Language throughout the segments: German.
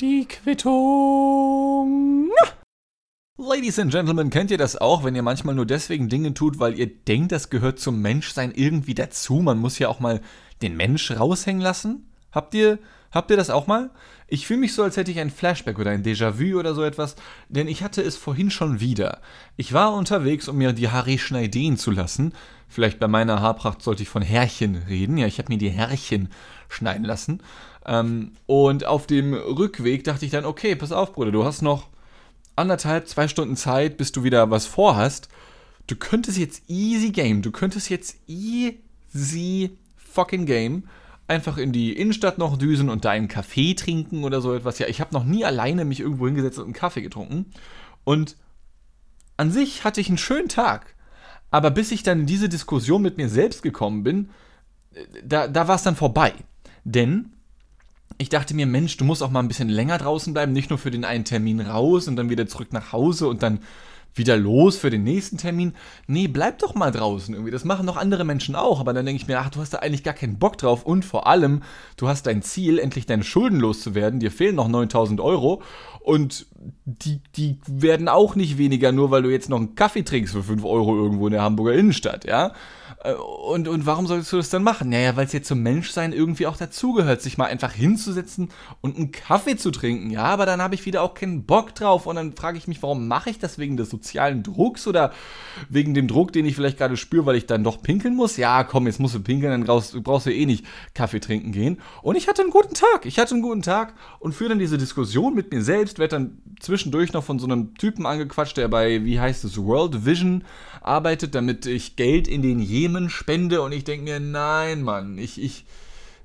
Die Quittung. Ladies and Gentlemen, kennt ihr das auch, wenn ihr manchmal nur deswegen Dinge tut, weil ihr denkt, das gehört zum Menschsein irgendwie dazu? Man muss ja auch mal den Mensch raushängen lassen? Habt ihr, habt ihr das auch mal? Ich fühle mich so, als hätte ich ein Flashback oder ein Déjà-vu oder so etwas, denn ich hatte es vorhin schon wieder. Ich war unterwegs, um mir die Haare schneiden zu lassen. Vielleicht bei meiner Haarpracht sollte ich von Härchen reden. Ja, ich habe mir die Härchen schneiden lassen. Ähm, und auf dem Rückweg dachte ich dann, okay, pass auf, Bruder, du hast noch anderthalb, zwei Stunden Zeit, bis du wieder was vorhast. Du könntest jetzt easy game, du könntest jetzt easy fucking game einfach in die Innenstadt noch düsen und da einen Kaffee trinken oder so etwas. Ja, ich habe noch nie alleine mich irgendwo hingesetzt und einen Kaffee getrunken. Und an sich hatte ich einen schönen Tag. Aber bis ich dann in diese Diskussion mit mir selbst gekommen bin, äh, da, da war es dann vorbei. Denn ich dachte mir, Mensch, du musst auch mal ein bisschen länger draußen bleiben, nicht nur für den einen Termin raus und dann wieder zurück nach Hause und dann wieder los für den nächsten Termin. Nee, bleib doch mal draußen irgendwie. Das machen noch andere Menschen auch. Aber dann denke ich mir, ach, du hast da eigentlich gar keinen Bock drauf. Und vor allem, du hast dein Ziel, endlich deine Schulden loszuwerden. Dir fehlen noch 9000 Euro. Und die, die werden auch nicht weniger, nur weil du jetzt noch einen Kaffee trinkst für 5 Euro irgendwo in der Hamburger Innenstadt, ja? Äh, und, und warum solltest du das dann machen? Naja, weil es jetzt zum Menschsein irgendwie auch dazugehört, sich mal einfach hinzusetzen und einen Kaffee zu trinken. Ja, aber dann habe ich wieder auch keinen Bock drauf und dann frage ich mich, warum mache ich das wegen des sozialen Drucks oder wegen dem Druck, den ich vielleicht gerade spüre, weil ich dann doch pinkeln muss? Ja, komm, jetzt musst du pinkeln, dann brauchst, brauchst du eh nicht Kaffee trinken gehen. Und ich hatte einen guten Tag. Ich hatte einen guten Tag und führe dann diese Diskussion mit mir selbst, werde dann zwischendurch noch von so einem Typen angequatscht, der bei, wie heißt es, World Vision arbeitet, damit ich Geld in den Jemen spende. Und ich denke mir, nein, Mann, ich, ich,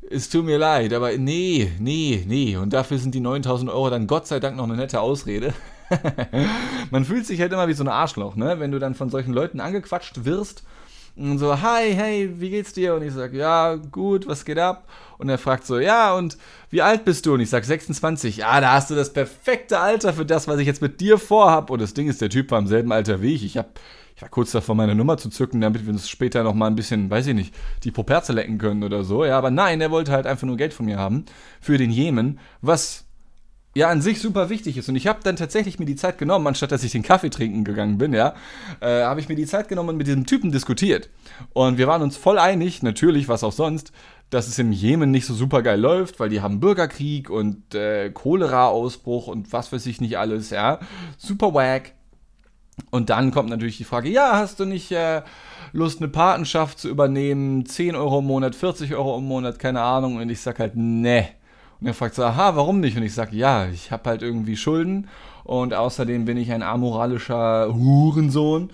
es tut mir leid, aber nee, nee, nee. Und dafür sind die 9000 Euro dann Gott sei Dank noch eine nette Ausrede. Man fühlt sich halt immer wie so ein Arschloch, ne? Wenn du dann von solchen Leuten angequatscht wirst und so, hi, hey, wie geht's dir? Und ich sag, ja, gut, was geht ab? Und er fragt so, ja, und wie alt bist du? Und ich sag, 26. Ja, da hast du das perfekte Alter für das, was ich jetzt mit dir vorhab. Und das Ding ist, der Typ war im selben Alter wie ich. Ich hab ich war kurz davor, meine Nummer zu zücken, damit wir uns später noch mal ein bisschen, weiß ich nicht, die Poperze lecken können oder so. Ja, aber nein, er wollte halt einfach nur Geld von mir haben für den Jemen, was ja an sich super wichtig ist. Und ich habe dann tatsächlich mir die Zeit genommen, anstatt dass ich den Kaffee trinken gegangen bin, ja, äh, habe ich mir die Zeit genommen und mit diesem Typen diskutiert. Und wir waren uns voll einig, natürlich, was auch sonst, dass es im Jemen nicht so super geil läuft, weil die haben Bürgerkrieg und äh, Cholera-Ausbruch und was weiß ich nicht alles, ja. Super wack. Und dann kommt natürlich die Frage, ja, hast du nicht äh, Lust, eine Patenschaft zu übernehmen? 10 Euro im Monat, 40 Euro im Monat, keine Ahnung. Und ich sag halt, ne. Und er fragt so, aha, warum nicht? Und ich sag, ja, ich habe halt irgendwie Schulden und außerdem bin ich ein amoralischer Hurensohn,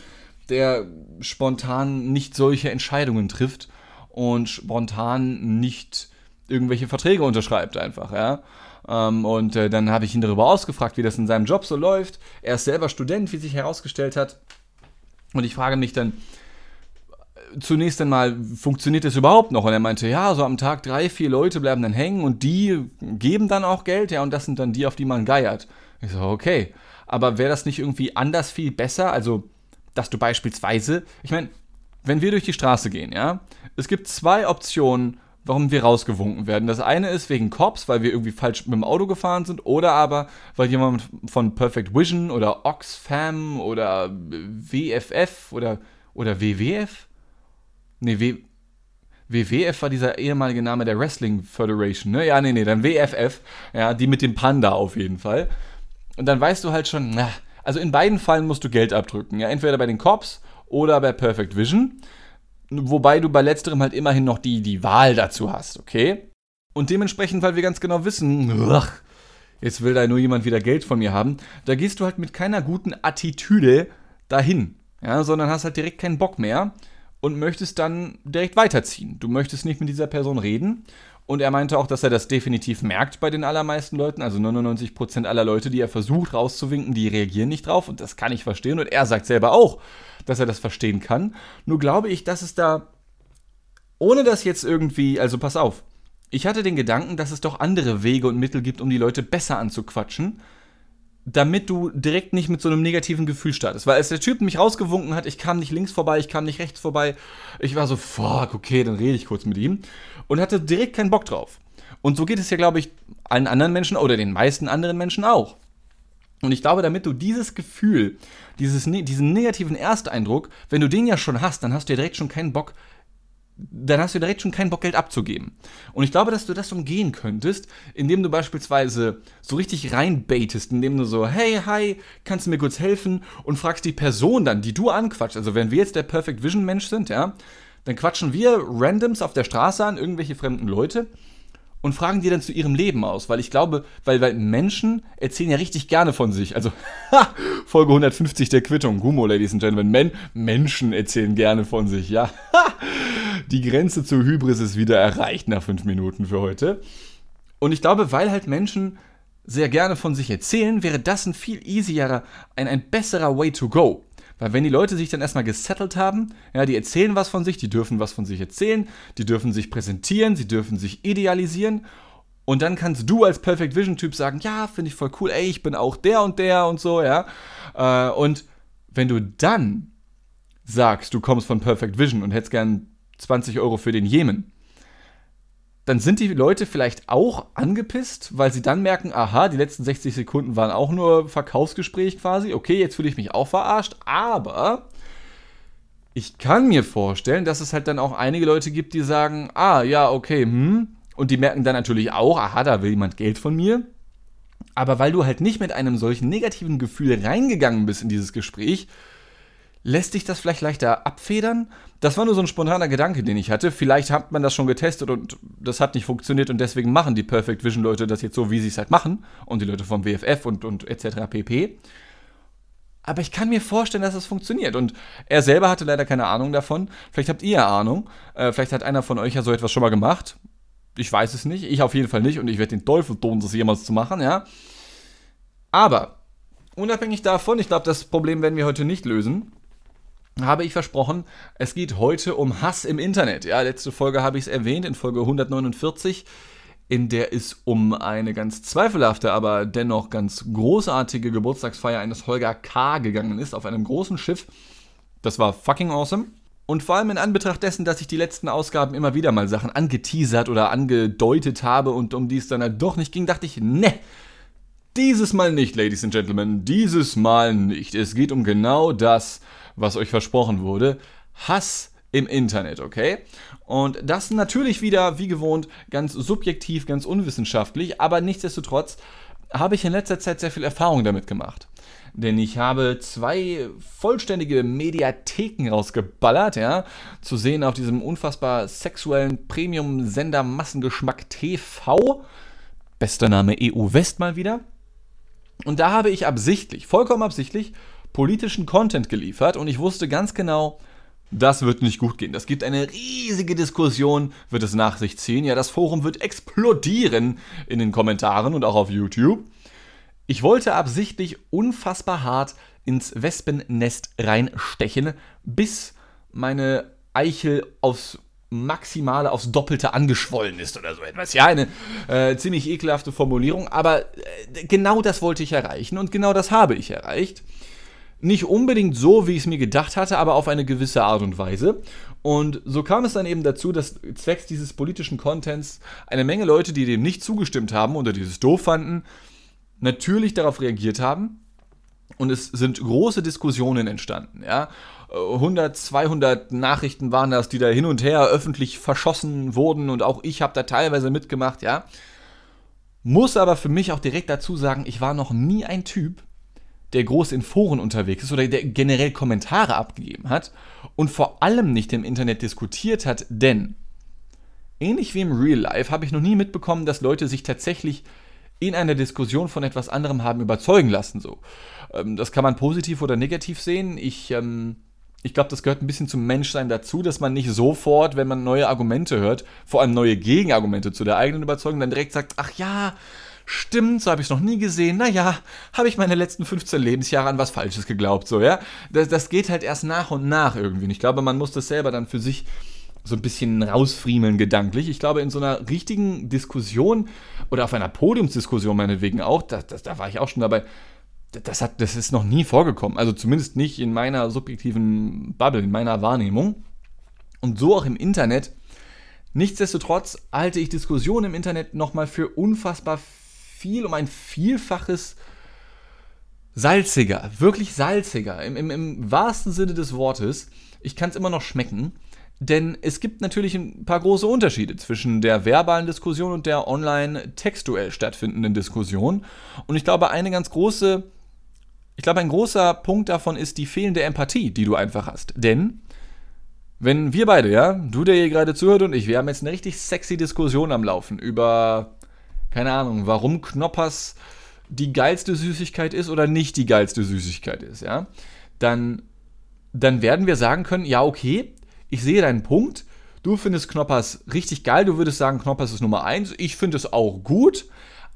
der spontan nicht solche Entscheidungen trifft und spontan nicht irgendwelche Verträge unterschreibt einfach, ja. Ähm, und äh, dann habe ich ihn darüber ausgefragt, wie das in seinem Job so läuft. Er ist selber Student, wie sich herausgestellt hat. Und ich frage mich dann äh, zunächst einmal, funktioniert das überhaupt noch? Und er meinte, ja, so am Tag drei, vier Leute bleiben dann hängen und die geben dann auch Geld, ja, und das sind dann die, auf die man geiert. Ich so, okay. Aber wäre das nicht irgendwie anders viel besser? Also, dass du beispielsweise, ich meine, wenn wir durch die Straße gehen, ja, es gibt zwei Optionen, warum wir rausgewunken werden. Das eine ist wegen Cops, weil wir irgendwie falsch mit dem Auto gefahren sind, oder aber, weil jemand von Perfect Vision oder Oxfam oder WFF oder, oder WWF? Nee, w, WWF war dieser ehemalige Name der Wrestling Federation, ne? Ja, nee, nee, dann WFF, ja, die mit dem Panda auf jeden Fall. Und dann weißt du halt schon, na, also in beiden Fällen musst du Geld abdrücken, ja, entweder bei den Cops oder bei Perfect Vision. Wobei du bei letzterem halt immerhin noch die, die Wahl dazu hast, okay? Und dementsprechend, weil wir ganz genau wissen, ach, jetzt will da nur jemand wieder Geld von mir haben, da gehst du halt mit keiner guten Attitüde dahin, ja, sondern hast halt direkt keinen Bock mehr und möchtest dann direkt weiterziehen. Du möchtest nicht mit dieser Person reden und er meinte auch, dass er das definitiv merkt bei den allermeisten Leuten. Also 99% aller Leute, die er versucht rauszuwinken, die reagieren nicht drauf. Und das kann ich verstehen. Und er sagt selber auch, dass er das verstehen kann. Nur glaube ich, dass es da, ohne das jetzt irgendwie, also pass auf, ich hatte den Gedanken, dass es doch andere Wege und Mittel gibt, um die Leute besser anzuquatschen damit du direkt nicht mit so einem negativen Gefühl startest. Weil als der Typ mich rausgewunken hat, ich kam nicht links vorbei, ich kam nicht rechts vorbei, ich war so, fuck, okay, dann rede ich kurz mit ihm und hatte direkt keinen Bock drauf. Und so geht es ja, glaube ich, allen anderen Menschen oder den meisten anderen Menschen auch. Und ich glaube, damit du dieses Gefühl, dieses, ne, diesen negativen Ersteindruck, wenn du den ja schon hast, dann hast du ja direkt schon keinen Bock, dann hast du direkt schon keinen Bock, Geld abzugeben. Und ich glaube, dass du das umgehen könntest, indem du beispielsweise so richtig reinbaitest, indem du so, hey, hi, kannst du mir kurz helfen? Und fragst die Person dann, die du anquatscht. Also wenn wir jetzt der Perfect Vision Mensch sind, ja, dann quatschen wir Randoms auf der Straße an, irgendwelche fremden Leute und fragen die dann zu ihrem Leben aus, weil ich glaube, weil, weil Menschen erzählen ja richtig gerne von sich. Also, Folge 150 der Quittung, Gummo, Ladies and Gentlemen. Men Menschen erzählen gerne von sich, ja. Die Grenze zur Hybris ist wieder erreicht nach fünf Minuten für heute. Und ich glaube, weil halt Menschen sehr gerne von sich erzählen, wäre das ein viel easierer, ein, ein besserer Way to go. Weil wenn die Leute sich dann erstmal gesettelt haben, ja, die erzählen was von sich, die dürfen was von sich erzählen, die dürfen sich präsentieren, sie dürfen sich idealisieren. Und dann kannst du als Perfect Vision Typ sagen, ja, finde ich voll cool, ey, ich bin auch der und der und so, ja. Äh, und wenn du dann sagst, du kommst von Perfect Vision und hättest gern 20 Euro für den Jemen, dann sind die Leute vielleicht auch angepisst, weil sie dann merken, aha, die letzten 60 Sekunden waren auch nur Verkaufsgespräch quasi. Okay, jetzt fühle ich mich auch verarscht, aber ich kann mir vorstellen, dass es halt dann auch einige Leute gibt, die sagen, ah, ja, okay, hm. Und die merken dann natürlich auch, aha, da will jemand Geld von mir. Aber weil du halt nicht mit einem solchen negativen Gefühl reingegangen bist in dieses Gespräch, lässt dich das vielleicht leichter abfedern? Das war nur so ein spontaner Gedanke, den ich hatte. Vielleicht hat man das schon getestet und das hat nicht funktioniert und deswegen machen die Perfect Vision Leute das jetzt so, wie sie es halt machen und die Leute vom WFF und, und etc. pp. Aber ich kann mir vorstellen, dass es das funktioniert. Und er selber hatte leider keine Ahnung davon. Vielleicht habt ihr Ahnung. Äh, vielleicht hat einer von euch ja so etwas schon mal gemacht. Ich weiß es nicht. Ich auf jeden Fall nicht. Und ich werde den Teufel tun, das jemals zu machen, ja. Aber unabhängig davon, ich glaube, das Problem werden wir heute nicht lösen habe ich versprochen, es geht heute um Hass im Internet. Ja, letzte Folge habe ich es erwähnt, in Folge 149, in der es um eine ganz zweifelhafte, aber dennoch ganz großartige Geburtstagsfeier eines Holger K. gegangen ist, auf einem großen Schiff. Das war fucking awesome. Und vor allem in Anbetracht dessen, dass ich die letzten Ausgaben immer wieder mal Sachen angeteasert oder angedeutet habe und um die es dann halt doch nicht ging, dachte ich, ne, dieses Mal nicht, Ladies and Gentlemen, dieses Mal nicht. Es geht um genau das, was euch versprochen wurde. Hass im Internet, okay? Und das natürlich wieder, wie gewohnt, ganz subjektiv, ganz unwissenschaftlich, aber nichtsdestotrotz habe ich in letzter Zeit sehr viel Erfahrung damit gemacht. Denn ich habe zwei vollständige Mediatheken rausgeballert, ja, zu sehen auf diesem unfassbar sexuellen Premium-Sender Massengeschmack TV. Bester Name EU West mal wieder. Und da habe ich absichtlich, vollkommen absichtlich, politischen Content geliefert und ich wusste ganz genau, das wird nicht gut gehen. Das gibt eine riesige Diskussion, wird es nach sich ziehen. Ja, das Forum wird explodieren in den Kommentaren und auch auf YouTube. Ich wollte absichtlich unfassbar hart ins Wespennest reinstechen, bis meine Eichel aufs Maximale, aufs Doppelte angeschwollen ist oder so etwas. Ja, eine äh, ziemlich ekelhafte Formulierung, aber äh, genau das wollte ich erreichen und genau das habe ich erreicht. Nicht unbedingt so, wie ich es mir gedacht hatte, aber auf eine gewisse Art und Weise. Und so kam es dann eben dazu, dass zwecks dieses politischen Contents eine Menge Leute, die dem nicht zugestimmt haben oder dieses doof fanden, natürlich darauf reagiert haben. Und es sind große Diskussionen entstanden, ja. 100, 200 Nachrichten waren das, die da hin und her öffentlich verschossen wurden und auch ich habe da teilweise mitgemacht, ja. Muss aber für mich auch direkt dazu sagen, ich war noch nie ein Typ, der groß in Foren unterwegs ist oder der generell Kommentare abgegeben hat und vor allem nicht im Internet diskutiert hat, denn ähnlich wie im Real Life habe ich noch nie mitbekommen, dass Leute sich tatsächlich in einer Diskussion von etwas anderem haben überzeugen lassen. So, ähm, das kann man positiv oder negativ sehen. Ich ähm, ich glaube, das gehört ein bisschen zum Menschsein dazu, dass man nicht sofort, wenn man neue Argumente hört, vor allem neue Gegenargumente zu der eigenen Überzeugung, dann direkt sagt, ach ja, Stimmt, so habe ich es noch nie gesehen. Naja, habe ich meine letzten 15 Lebensjahre an was Falsches geglaubt, so, ja. Das, das geht halt erst nach und nach irgendwie. Und ich glaube, man muss das selber dann für sich so ein bisschen rausfriemeln gedanklich. Ich glaube, in so einer richtigen Diskussion oder auf einer Podiumsdiskussion meinetwegen auch, das, das, da war ich auch schon dabei, das, hat, das ist noch nie vorgekommen. Also zumindest nicht in meiner subjektiven Bubble, in meiner Wahrnehmung. Und so auch im Internet Nichtsdestotrotz halte ich Diskussionen im Internet nochmal für unfassbar viel, um ein Vielfaches salziger, wirklich salziger, im, im, im wahrsten Sinne des Wortes. Ich kann es immer noch schmecken. Denn es gibt natürlich ein paar große Unterschiede zwischen der verbalen Diskussion und der online textuell stattfindenden Diskussion. Und ich glaube, eine ganz große, ich glaube, ein großer Punkt davon ist die fehlende Empathie, die du einfach hast. Denn wenn wir beide, ja, du, der hier gerade zuhört und ich, wir haben jetzt eine richtig sexy Diskussion am Laufen über, keine Ahnung, warum Knoppers die geilste Süßigkeit ist oder nicht die geilste Süßigkeit ist, ja, dann, dann werden wir sagen können, ja, okay, ich sehe deinen Punkt. Du findest Knoppers richtig geil. Du würdest sagen, Knoppers ist Nummer 1. Ich finde es auch gut.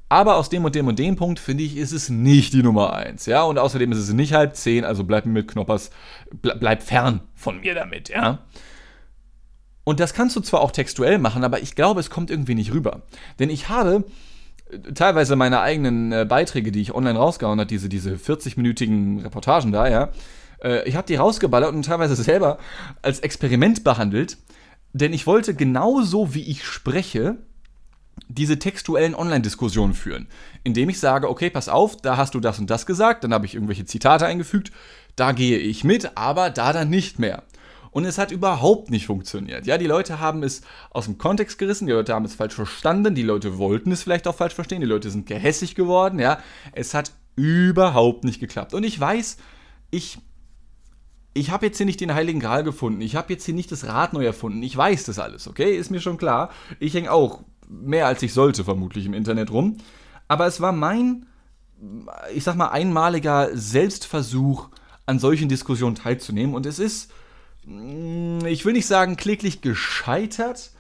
Aber aus dem und dem und dem Punkt finde ich, ist es nicht die Nummer 1. Ja, und außerdem ist es nicht halb 10. Also bleib mit Knoppers, bleib fern von mir damit. Ja. Und das kannst du zwar auch textuell machen, aber ich glaube, es kommt irgendwie nicht rüber. Denn ich habe äh, teilweise meine eigenen äh, Beiträge, die ich online rausgehauen habe, diese, diese 40-minütigen Reportagen da, ja, äh, ich habe die rausgeballert und teilweise selber als Experiment behandelt, denn ich wollte genauso wie ich spreche, diese textuellen Online-Diskussionen führen, indem ich sage, okay, pass auf, da hast du das und das gesagt, dann habe ich irgendwelche Zitate eingefügt, da gehe ich mit, aber da dann nicht mehr. Und es hat überhaupt nicht funktioniert. Ja, die Leute haben es aus dem Kontext gerissen, die Leute haben es falsch verstanden, die Leute wollten es vielleicht auch falsch verstehen, die Leute sind gehässig geworden, ja. Es hat überhaupt nicht geklappt. Und ich weiß, ich ich habe jetzt hier nicht den Heiligen Gral gefunden, ich habe jetzt hier nicht das Rad neu erfunden, ich weiß das alles, okay? Ist mir schon klar. Ich hänge auch mehr als ich sollte vermutlich im Internet rum. Aber es war mein, ich sag mal, einmaliger Selbstversuch, an solchen Diskussionen teilzunehmen. Und es ist, mm, ich will nicht sagen, kläglich gescheitert,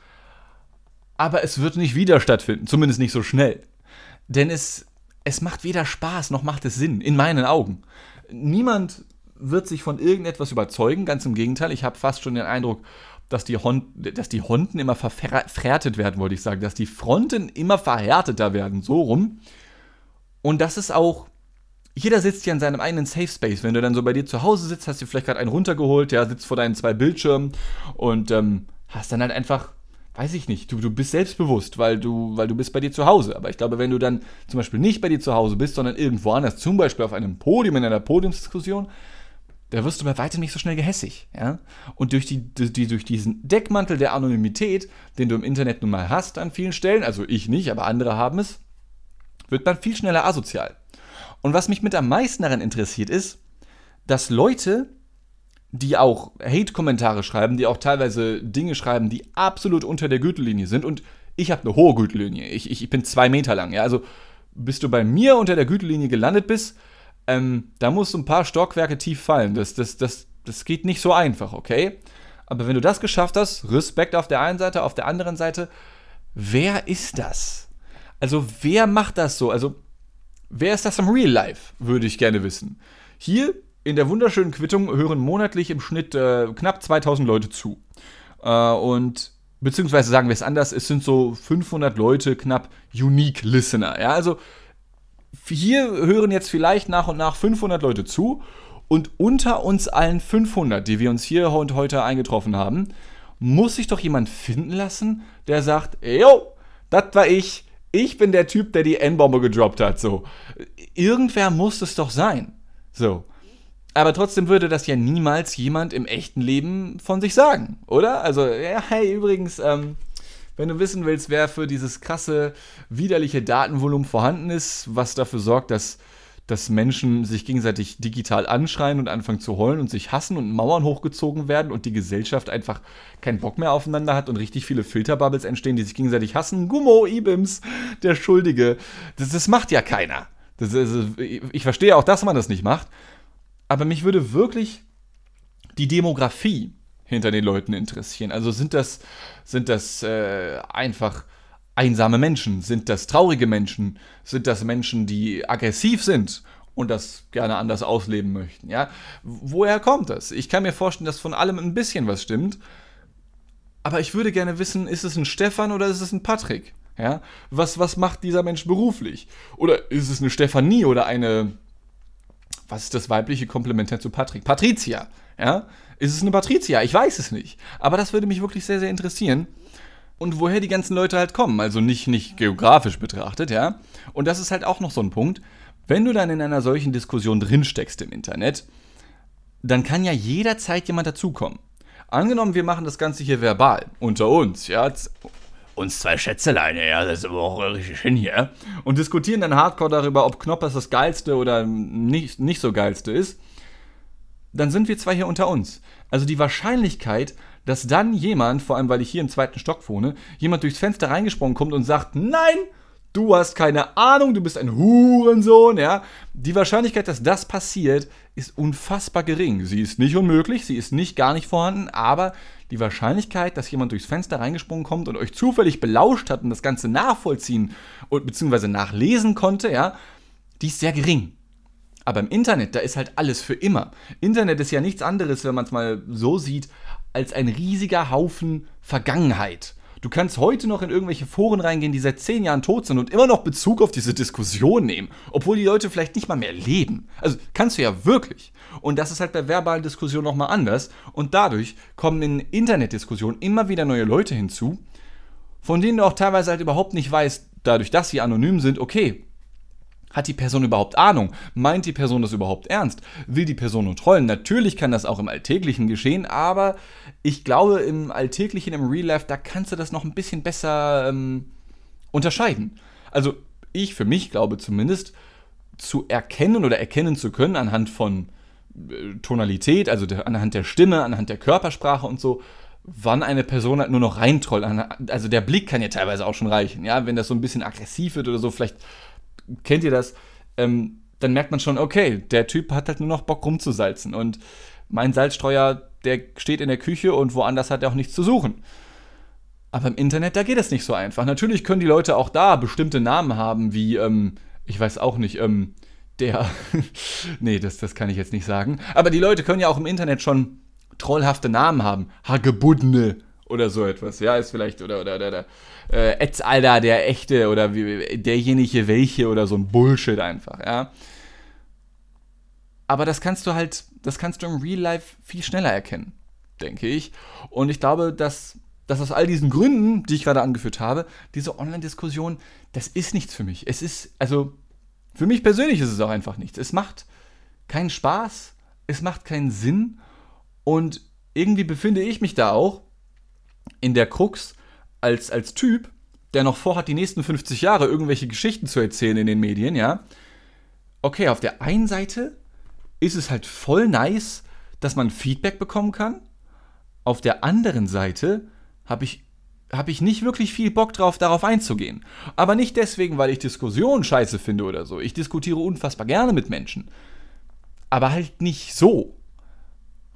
aber es wird nicht wieder stattfinden, zumindest nicht so schnell. Denn es, es macht weder Spaß noch macht es Sinn, in meinen Augen. Niemand wird sich von irgendetwas überzeugen. Ganz im Gegenteil, ich habe fast schon den Eindruck, dass die, Hon dass die Honten immer verhärtet werden, wollte ich sagen, dass die Fronten immer verhärteter werden, so rum. Und das ist auch, jeder sitzt ja in seinem eigenen Safe Space. Wenn du dann so bei dir zu Hause sitzt, hast du vielleicht gerade einen runtergeholt, der sitzt vor deinen zwei Bildschirmen und ähm, hast dann halt einfach, weiß ich nicht, du, du bist selbstbewusst, weil du, weil du bist bei dir zu Hause. Aber ich glaube, wenn du dann zum Beispiel nicht bei dir zu Hause bist, sondern irgendwo anders, zum Beispiel auf einem Podium, in einer Podiumsdiskussion, da wirst du bei weitem nicht so schnell gehässig. Ja? Und durch, die, die, durch diesen Deckmantel der Anonymität, den du im Internet nun mal hast an vielen Stellen, also ich nicht, aber andere haben es, wird man viel schneller asozial. Und was mich mit am meisten daran interessiert ist, dass Leute, die auch Hate-Kommentare schreiben, die auch teilweise Dinge schreiben, die absolut unter der Gürtellinie sind, und ich habe eine hohe Gürtellinie, ich, ich, ich bin zwei Meter lang, ja, also bis du bei mir unter der Gürtellinie gelandet bist, ähm, da musst du ein paar Stockwerke tief fallen. Das, das, das, das geht nicht so einfach, okay? Aber wenn du das geschafft hast, Respekt auf der einen Seite, auf der anderen Seite, wer ist das? Also wer macht das so? Also wer ist das im Real Life, würde ich gerne wissen. Hier in der wunderschönen Quittung hören monatlich im Schnitt äh, knapp 2000 Leute zu. Äh, und beziehungsweise sagen wir es anders, es sind so 500 Leute knapp Unique Listener. Ja, also hier hören jetzt vielleicht nach und nach 500 Leute zu und unter uns allen 500, die wir uns hier und heute eingetroffen haben, muss sich doch jemand finden lassen, der sagt, yo, das war ich, ich bin der Typ, der die N-Bombe gedroppt hat, so. Irgendwer muss es doch sein, so. Aber trotzdem würde das ja niemals jemand im echten Leben von sich sagen, oder? Also, ja, hey, übrigens, ähm, wenn du wissen willst, wer für dieses krasse, widerliche Datenvolumen vorhanden ist, was dafür sorgt, dass, dass Menschen sich gegenseitig digital anschreien und anfangen zu heulen und sich hassen und Mauern hochgezogen werden und die Gesellschaft einfach keinen Bock mehr aufeinander hat und richtig viele Filterbubbles entstehen, die sich gegenseitig hassen. Gummo, Ibims, der Schuldige. Das, das macht ja keiner. Das, das, ich verstehe auch, dass man das nicht macht. Aber mich würde wirklich die Demografie hinter den Leuten interessieren. Also sind das, sind das äh, einfach einsame Menschen? Sind das traurige Menschen? Sind das Menschen, die aggressiv sind und das gerne anders ausleben möchten? Ja? Woher kommt das? Ich kann mir vorstellen, dass von allem ein bisschen was stimmt. Aber ich würde gerne wissen, ist es ein Stefan oder ist es ein Patrick? Ja? Was, was macht dieser Mensch beruflich? Oder ist es eine Stefanie oder eine, was ist das weibliche Komplementär zu Patrick? Patricia. Ja? Ist es eine Patricia? Ich weiß es nicht. Aber das würde mich wirklich sehr, sehr interessieren. und woher die ganzen Leute halt kommen. Also nicht, nicht geografisch betrachtet, ja. Und das ist halt auch noch so ein Punkt. Wenn du dann in einer solchen Diskussion drinsteckst im Internet, dann kann ja jederzeit jemand dazukommen. Angenommen, wir machen das Ganze hier verbal, unter uns, ja, uns zwei Schätzeleine, ja, das ist aber auch richtig schön hier, und diskutieren dann hardcore darüber, ob Knoppers das geilste oder nicht, nicht so geilste ist, dann sind wir zwei hier unter uns. Also die Wahrscheinlichkeit, dass dann jemand, vor allem weil ich hier im zweiten Stock wohne, jemand durchs Fenster reingesprungen kommt und sagt, nein, du hast keine Ahnung, du bist ein Hurensohn, ja. Die Wahrscheinlichkeit, dass das passiert, ist unfassbar gering. Sie ist nicht unmöglich, sie ist nicht gar nicht vorhanden, aber die Wahrscheinlichkeit, dass jemand durchs Fenster reingesprungen kommt und euch zufällig belauscht hat und das Ganze nachvollziehen und beziehungsweise nachlesen konnte, ja, die ist sehr gering. Aber im Internet, da ist halt alles für immer. Internet ist ja nichts anderes, wenn man es mal so sieht, als ein riesiger Haufen Vergangenheit. Du kannst heute noch in irgendwelche Foren reingehen, die seit zehn Jahren tot sind und immer noch Bezug auf diese Diskussion nehmen, obwohl die Leute vielleicht nicht mal mehr leben. Also kannst du ja wirklich. Und das ist halt bei verbalen Diskussionen nochmal anders. Und dadurch kommen in Internetdiskussionen immer wieder neue Leute hinzu, von denen du auch teilweise halt überhaupt nicht weißt, dadurch, dass sie anonym sind, okay, hat die Person überhaupt Ahnung? Meint die Person das überhaupt ernst? Will die Person nur trollen? Natürlich kann das auch im Alltäglichen geschehen, aber ich glaube, im Alltäglichen, im Real Life, da kannst du das noch ein bisschen besser ähm, unterscheiden. Also ich für mich glaube zumindest, zu erkennen oder erkennen zu können anhand von äh, Tonalität, also der, anhand der Stimme, anhand der Körpersprache und so, wann eine Person halt nur noch reintrollt. Also der Blick kann ja teilweise auch schon reichen, ja, wenn das so ein bisschen aggressiv wird oder so, vielleicht kennt ihr das, ähm, dann merkt man schon, okay, der Typ hat halt nur noch Bock rumzusalzen. Und mein Salzstreuer, der steht in der Küche und woanders hat er auch nichts zu suchen. Aber im Internet, da geht es nicht so einfach. Natürlich können die Leute auch da bestimmte Namen haben, wie, ähm, ich weiß auch nicht, ähm, der. nee, das, das kann ich jetzt nicht sagen. Aber die Leute können ja auch im Internet schon trollhafte Namen haben. Hagebudne oder so etwas. Ja, ist vielleicht, oder, oder, oder, oder äh, Etzalder, der echte oder derjenige welche oder so ein Bullshit einfach, ja. Aber das kannst du halt, das kannst du im Real Life viel schneller erkennen, denke ich. Und ich glaube, dass, dass aus all diesen Gründen, die ich gerade angeführt habe, diese Online-Diskussion, das ist nichts für mich. Es ist, also, für mich persönlich ist es auch einfach nichts. Es macht keinen Spaß, es macht keinen Sinn und irgendwie befinde ich mich da auch in der Krux, als, als Typ, der noch vorhat, die nächsten 50 Jahre irgendwelche Geschichten zu erzählen in den Medien, ja. Okay, auf der einen Seite ist es halt voll nice, dass man Feedback bekommen kann. Auf der anderen Seite habe ich, hab ich nicht wirklich viel Bock drauf, darauf einzugehen. Aber nicht deswegen, weil ich Diskussionen scheiße finde oder so. Ich diskutiere unfassbar gerne mit Menschen. Aber halt nicht so.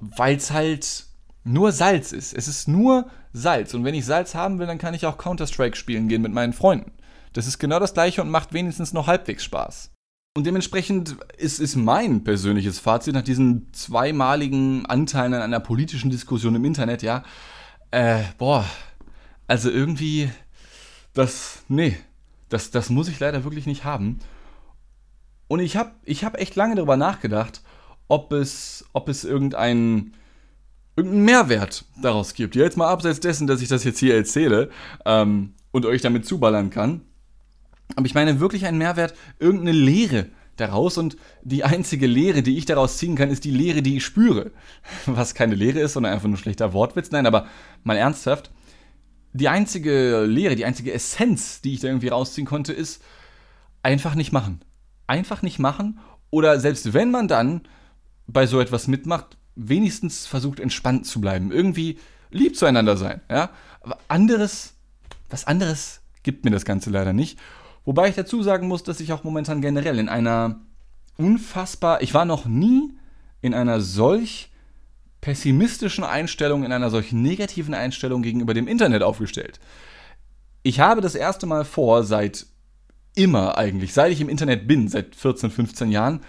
Weil es halt nur Salz ist. Es ist nur Salz. Und wenn ich Salz haben will, dann kann ich auch Counter-Strike spielen gehen mit meinen Freunden. Das ist genau das gleiche und macht wenigstens noch halbwegs Spaß. Und dementsprechend ist, ist mein persönliches Fazit nach diesen zweimaligen Anteilen an einer politischen Diskussion im Internet, ja, äh, boah, also irgendwie, das, nee, das, das muss ich leider wirklich nicht haben. Und ich habe ich hab echt lange darüber nachgedacht, ob es, ob es irgendein irgendeinen Mehrwert daraus gibt. Jetzt mal abseits dessen, dass ich das jetzt hier erzähle ähm, und euch damit zuballern kann. Aber ich meine wirklich einen Mehrwert, irgendeine Lehre daraus und die einzige Lehre, die ich daraus ziehen kann, ist die Lehre, die ich spüre. Was keine Lehre ist, sondern einfach nur schlechter Wortwitz. Nein, aber mal ernsthaft. Die einzige Lehre, die einzige Essenz, die ich da irgendwie rausziehen konnte, ist einfach nicht machen. Einfach nicht machen oder selbst wenn man dann bei so etwas mitmacht, wenigstens versucht, entspannt zu bleiben. Irgendwie lieb zueinander sein. Ja? Aber anderes, was anderes gibt mir das Ganze leider nicht. Wobei ich dazu sagen muss, dass ich auch momentan generell in einer unfassbar, ich war noch nie in einer solch pessimistischen Einstellung, in einer solch negativen Einstellung gegenüber dem Internet aufgestellt. Ich habe das erste Mal vor, seit immer eigentlich, seit ich im Internet bin, seit 14, 15 Jahren,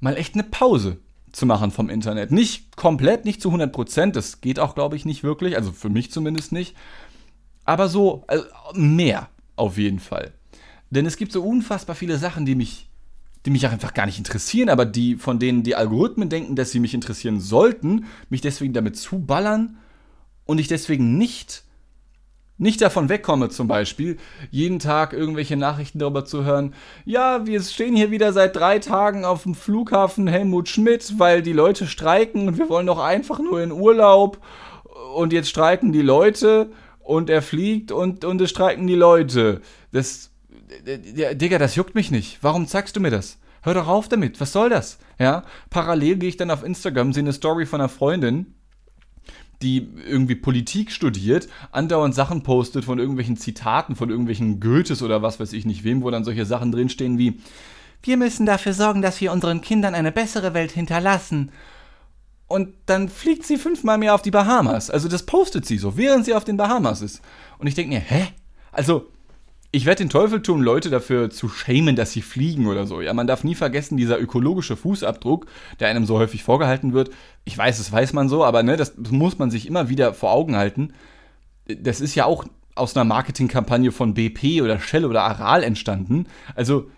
mal echt eine Pause zu machen vom Internet. Nicht komplett, nicht zu 100 Prozent, das geht auch, glaube ich, nicht wirklich, also für mich zumindest nicht. Aber so also mehr auf jeden Fall. Denn es gibt so unfassbar viele Sachen, die mich, die mich einfach gar nicht interessieren, aber die, von denen die Algorithmen denken, dass sie mich interessieren sollten, mich deswegen damit zuballern und ich deswegen nicht nicht davon wegkomme, zum Beispiel, jeden Tag irgendwelche Nachrichten darüber zu hören, ja, wir stehen hier wieder seit drei Tagen auf dem Flughafen Helmut Schmidt, weil die Leute streiken und wir wollen doch einfach nur in Urlaub und jetzt streiken die Leute und er fliegt und, und es streiken die Leute. Das, Digga, das juckt mich nicht. Warum zeigst du mir das? Hör doch auf damit. Was soll das? Ja, parallel gehe ich dann auf Instagram, sehe eine Story von einer Freundin, die irgendwie Politik studiert, andauernd Sachen postet von irgendwelchen Zitaten, von irgendwelchen Goethes oder was weiß ich nicht wem, wo dann solche Sachen drinstehen wie wir müssen dafür sorgen, dass wir unseren Kindern eine bessere Welt hinterlassen. Und dann fliegt sie fünfmal mehr auf die Bahamas. Also das postet sie so, während sie auf den Bahamas ist. Und ich denke mir, hä? Also, ich werde den Teufel tun, Leute dafür zu schämen, dass sie fliegen oder so. Ja, man darf nie vergessen, dieser ökologische Fußabdruck, der einem so häufig vorgehalten wird. Ich weiß, das weiß man so, aber ne, das muss man sich immer wieder vor Augen halten. Das ist ja auch aus einer Marketingkampagne von BP oder Shell oder Aral entstanden. Also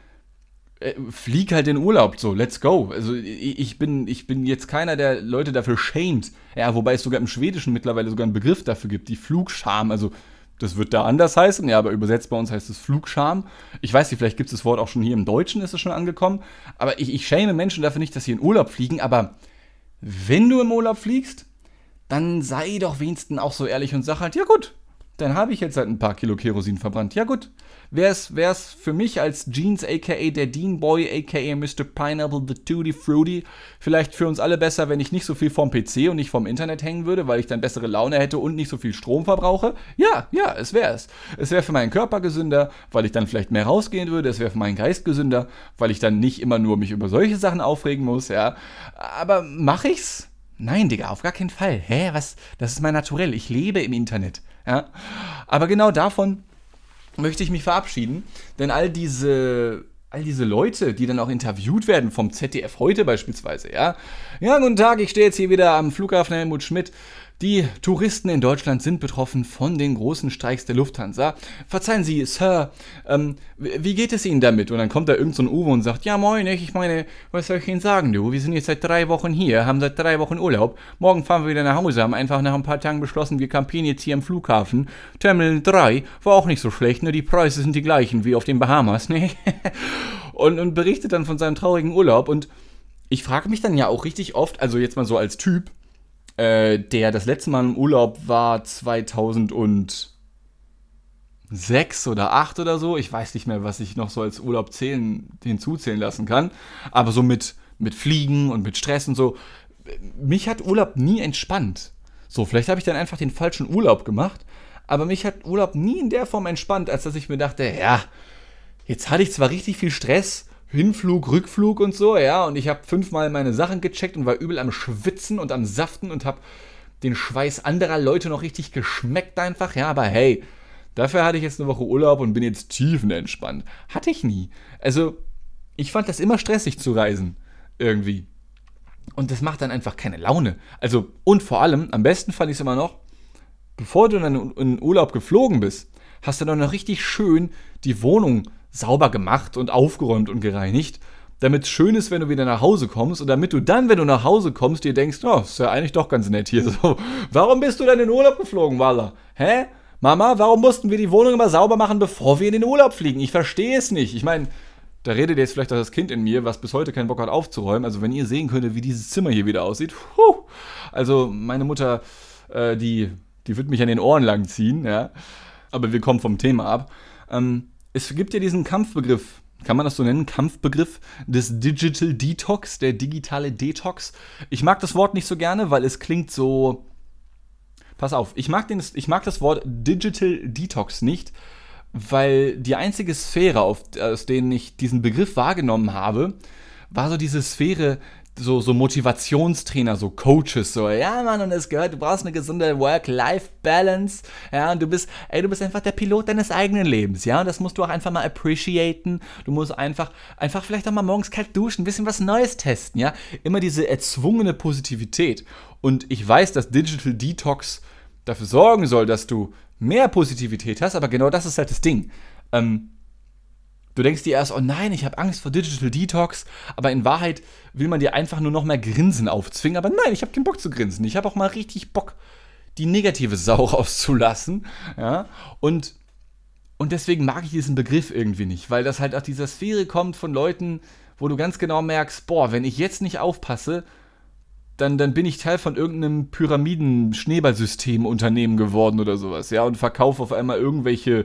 äh, flieg halt in Urlaub, so, let's go. Also ich bin, ich bin jetzt keiner, der Leute dafür schämt. Ja, wobei es sogar im Schwedischen mittlerweile sogar einen Begriff dafür gibt, die Flugscham. Also das wird da anders heißen, ja, aber übersetzt bei uns heißt es Flugscham. Ich weiß nicht, vielleicht gibt es das Wort auch schon hier im Deutschen, ist es schon angekommen. Aber ich, ich schäme Menschen dafür nicht, dass sie in Urlaub fliegen. Aber wenn du im Urlaub fliegst, dann sei doch wenigstens auch so ehrlich und sag halt, ja gut, dann habe ich jetzt halt ein paar Kilo Kerosin verbrannt. Ja gut, wäre es für mich als Jeans aka der Dean Boy aka Mr. Pineapple the Tutti Fruity vielleicht für uns alle besser, wenn ich nicht so viel vom PC und nicht vom Internet hängen würde, weil ich dann bessere Laune hätte und nicht so viel Strom verbrauche? Ja, ja, es wäre es. Es wäre für meinen Körper gesünder, weil ich dann vielleicht mehr rausgehen würde. Es wäre für meinen Geist gesünder, weil ich dann nicht immer nur mich über solche Sachen aufregen muss, ja. Aber mache ich's? Nein, Digga, auf gar keinen Fall. Hä, was? Das ist mein Naturell. Ich lebe im Internet. Ja? Aber genau davon möchte ich mich verabschieden, denn all diese all diese Leute, die dann auch interviewt werden vom ZDF heute beispielsweise, ja. Ja, guten Tag, ich stehe jetzt hier wieder am Flughafen Helmut Schmidt die Touristen in Deutschland sind betroffen von den großen Streiks der Lufthansa. Verzeihen Sie, Sir, ähm, wie geht es Ihnen damit? Und dann kommt da irgendein so Uwe und sagt, ja moin, ich meine, was soll ich Ihnen sagen, du? Wir sind jetzt seit drei Wochen hier, haben seit drei Wochen Urlaub. Morgen fahren wir wieder nach Hause, haben einfach nach ein paar Tagen beschlossen, wir campieren jetzt hier am Flughafen. Terminal 3 war auch nicht so schlecht, nur die Preise sind die gleichen wie auf den Bahamas, ne? und, und berichtet dann von seinem traurigen Urlaub und ich frage mich dann ja auch richtig oft, also jetzt mal so als Typ, äh, der das letzte Mal im Urlaub war 2006 oder 8 oder so. Ich weiß nicht mehr, was ich noch so als Urlaub zählen, hinzuzählen lassen kann. Aber so mit, mit Fliegen und mit Stress und so. Mich hat Urlaub nie entspannt. So, vielleicht habe ich dann einfach den falschen Urlaub gemacht. Aber mich hat Urlaub nie in der Form entspannt, als dass ich mir dachte, ja, jetzt hatte ich zwar richtig viel Stress Hinflug, Rückflug und so, ja. Und ich habe fünfmal meine Sachen gecheckt und war übel am Schwitzen und am Saften und habe den Schweiß anderer Leute noch richtig geschmeckt einfach, ja. Aber hey, dafür hatte ich jetzt eine Woche Urlaub und bin jetzt tiefenentspannt. Hatte ich nie. Also, ich fand das immer stressig zu reisen. Irgendwie. Und das macht dann einfach keine Laune. Also, und vor allem, am besten fand ich es immer noch, bevor du dann in Urlaub geflogen bist, hast du dann noch richtig schön die Wohnung sauber gemacht und aufgeräumt und gereinigt, damit es schön ist, wenn du wieder nach Hause kommst und damit du dann, wenn du nach Hause kommst, dir denkst, oh, ist ja eigentlich doch ganz nett hier. So, warum bist du denn in den Urlaub geflogen, Walla? Hä? Mama, warum mussten wir die Wohnung immer sauber machen, bevor wir in den Urlaub fliegen? Ich verstehe es nicht. Ich meine, da redet jetzt vielleicht auch das Kind in mir, was bis heute keinen Bock hat aufzuräumen. Also wenn ihr sehen könntet, wie dieses Zimmer hier wieder aussieht. Puh. Also meine Mutter, äh, die, die wird mich an den Ohren lang ziehen, ja. Aber wir kommen vom Thema ab. Ähm, es gibt ja diesen Kampfbegriff, kann man das so nennen, Kampfbegriff des Digital Detox, der digitale Detox. Ich mag das Wort nicht so gerne, weil es klingt so. Pass auf, ich mag, den, ich mag das Wort Digital Detox nicht, weil die einzige Sphäre, auf, aus denen ich diesen Begriff wahrgenommen habe, war so diese Sphäre so, so Motivationstrainer, so Coaches, so, ja, Mann, und es gehört, du brauchst eine gesunde Work-Life-Balance, ja, und du bist, ey, du bist einfach der Pilot deines eigenen Lebens, ja, und das musst du auch einfach mal appreciaten, du musst einfach, einfach vielleicht auch mal morgens kalt duschen, ein bisschen was Neues testen, ja, immer diese erzwungene Positivität. Und ich weiß, dass Digital Detox dafür sorgen soll, dass du mehr Positivität hast, aber genau das ist halt das Ding. Ähm, Du denkst dir erst, oh nein, ich habe Angst vor Digital Detox, aber in Wahrheit will man dir einfach nur noch mehr Grinsen aufzwingen. Aber nein, ich habe keinen Bock zu grinsen. Ich habe auch mal richtig Bock, die negative Sau rauszulassen. Ja? Und, und deswegen mag ich diesen Begriff irgendwie nicht, weil das halt aus dieser Sphäre kommt von Leuten, wo du ganz genau merkst, boah, wenn ich jetzt nicht aufpasse, dann, dann bin ich Teil von irgendeinem Pyramiden-Schneeballsystem-Unternehmen geworden oder sowas, ja, und verkaufe auf einmal irgendwelche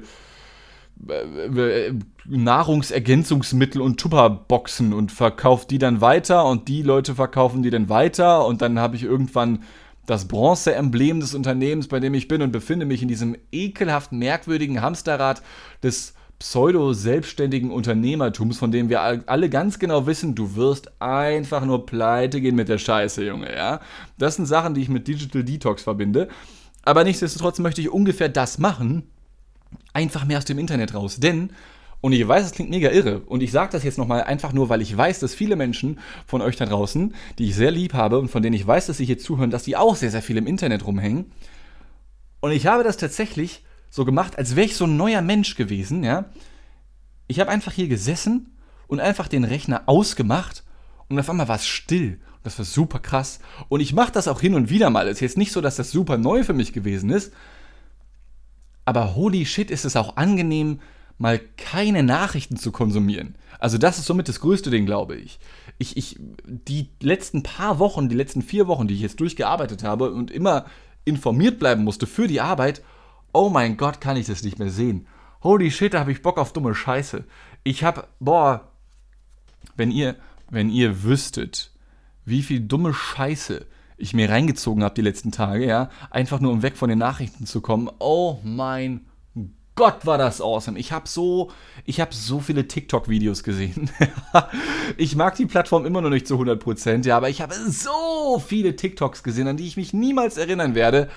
Nahrungsergänzungsmittel und Tupperboxen und verkaufe die dann weiter und die Leute verkaufen die dann weiter und dann habe ich irgendwann das Bronze-Emblem des Unternehmens, bei dem ich bin und befinde mich in diesem ekelhaft merkwürdigen Hamsterrad des pseudo-selbstständigen Unternehmertums, von dem wir alle ganz genau wissen, du wirst einfach nur pleite gehen mit der Scheiße, Junge, ja. Das sind Sachen, die ich mit Digital Detox verbinde. Aber nichtsdestotrotz möchte ich ungefähr das machen, einfach mehr aus dem Internet raus. Denn, und ich weiß, es klingt mega irre, und ich sage das jetzt nochmal einfach nur, weil ich weiß, dass viele Menschen von euch da draußen, die ich sehr lieb habe und von denen ich weiß, dass sie hier zuhören, dass die auch sehr, sehr viel im Internet rumhängen. Und ich habe das tatsächlich so gemacht, als wäre ich so ein neuer Mensch gewesen, ja. Ich habe einfach hier gesessen und einfach den Rechner ausgemacht und auf einmal war es still. Und das war super krass. Und ich mache das auch hin und wieder mal. Es ist jetzt nicht so, dass das super neu für mich gewesen ist, aber holy shit, ist es auch angenehm, mal keine Nachrichten zu konsumieren. Also das ist somit das größte Ding, glaube ich. Ich, ich. Die letzten paar Wochen, die letzten vier Wochen, die ich jetzt durchgearbeitet habe und immer informiert bleiben musste für die Arbeit, oh mein Gott, kann ich das nicht mehr sehen. Holy shit, da habe ich Bock auf dumme Scheiße. Ich habe, boah, wenn ihr, wenn ihr wüsstet, wie viel dumme Scheiße ich mir reingezogen habe die letzten Tage, ja, einfach nur um weg von den Nachrichten zu kommen. Oh mein Gott, war das awesome. Ich habe so, ich habe so viele TikTok-Videos gesehen. ich mag die Plattform immer noch nicht zu 100%, ja, aber ich habe so viele TikToks gesehen, an die ich mich niemals erinnern werde.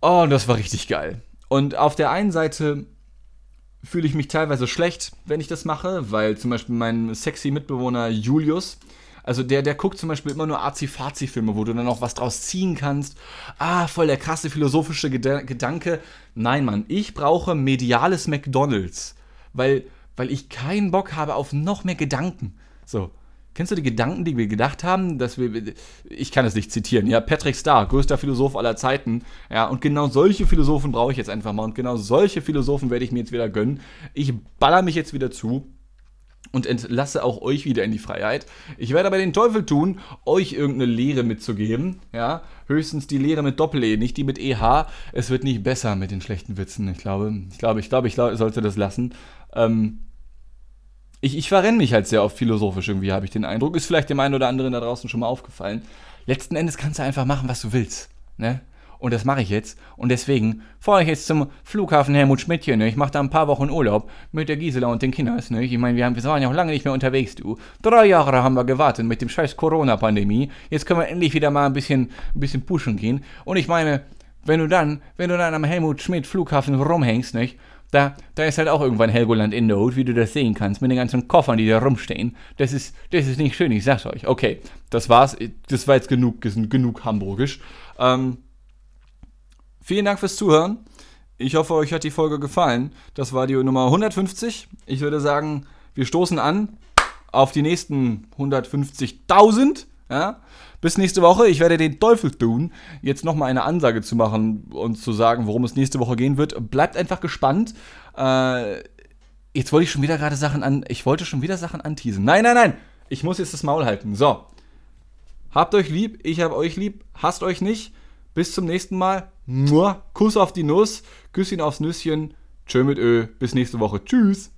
Oh, und das war richtig geil. Und auf der einen Seite fühle ich mich teilweise schlecht, wenn ich das mache, weil zum Beispiel mein sexy Mitbewohner Julius, also der, der guckt zum Beispiel immer nur Azi-Fazi-Filme, wo du dann auch was draus ziehen kannst. Ah, voll der krasse philosophische Ged Gedanke. Nein, Mann, ich brauche mediales McDonalds, weil, weil ich keinen Bock habe auf noch mehr Gedanken. So. Kennst du die Gedanken, die wir gedacht haben, dass wir, ich kann es nicht zitieren, ja, Patrick Starr, größter Philosoph aller Zeiten, ja, und genau solche Philosophen brauche ich jetzt einfach mal und genau solche Philosophen werde ich mir jetzt wieder gönnen. Ich baller mich jetzt wieder zu und entlasse auch euch wieder in die Freiheit. Ich werde aber den Teufel tun, euch irgendeine Lehre mitzugeben. Ja, höchstens die Lehre mit Doppel-E, nicht die mit EH. Es wird nicht besser mit den schlechten Witzen. Ich glaube, ich glaube, ich glaube, ich sollte das lassen. Ähm, ich, ich verrenne mich halt sehr oft philosophisch irgendwie, habe ich den Eindruck. Ist vielleicht dem einen oder anderen da draußen schon mal aufgefallen. Letzten Endes kannst du einfach machen, was du willst. Ne? Und das mache ich jetzt. Und deswegen fahre ich jetzt zum Flughafen Helmut Schmidt hier. Ne? Ich mache da ein paar Wochen Urlaub mit der Gisela und den Kindern. Ne? Ich meine, wir, wir waren ja auch lange nicht mehr unterwegs, du. Drei Jahre haben wir gewartet mit dem scheiß Corona-Pandemie. Jetzt können wir endlich wieder mal ein bisschen, ein bisschen pushen gehen. Und ich meine, wenn du dann, wenn du dann am Helmut Schmidt Flughafen rumhängst, nicht? Da, da ist halt auch irgendwann Helgoland in Not, wie du das sehen kannst, mit den ganzen Koffern, die da rumstehen. Das ist, das ist nicht schön, ich sag's euch. Okay, das war's. Das war jetzt genug, genug hamburgisch. Ähm, Vielen Dank fürs Zuhören. Ich hoffe, euch hat die Folge gefallen. Das war die Nummer 150. Ich würde sagen, wir stoßen an auf die nächsten 150.000. Ja? Bis nächste Woche. Ich werde den Teufel tun, jetzt nochmal eine Ansage zu machen und zu sagen, worum es nächste Woche gehen wird. Bleibt einfach gespannt. Äh, jetzt wollte ich schon wieder gerade Sachen an. Ich wollte schon wieder Sachen anteasen. Nein, nein, nein. Ich muss jetzt das Maul halten. So. Habt euch lieb. Ich hab euch lieb. Hasst euch nicht. Bis zum nächsten Mal. Mua, Kuss auf die Nuss, Küsschen aufs Nüsschen. Tschö mit Ö. Bis nächste Woche. Tschüss.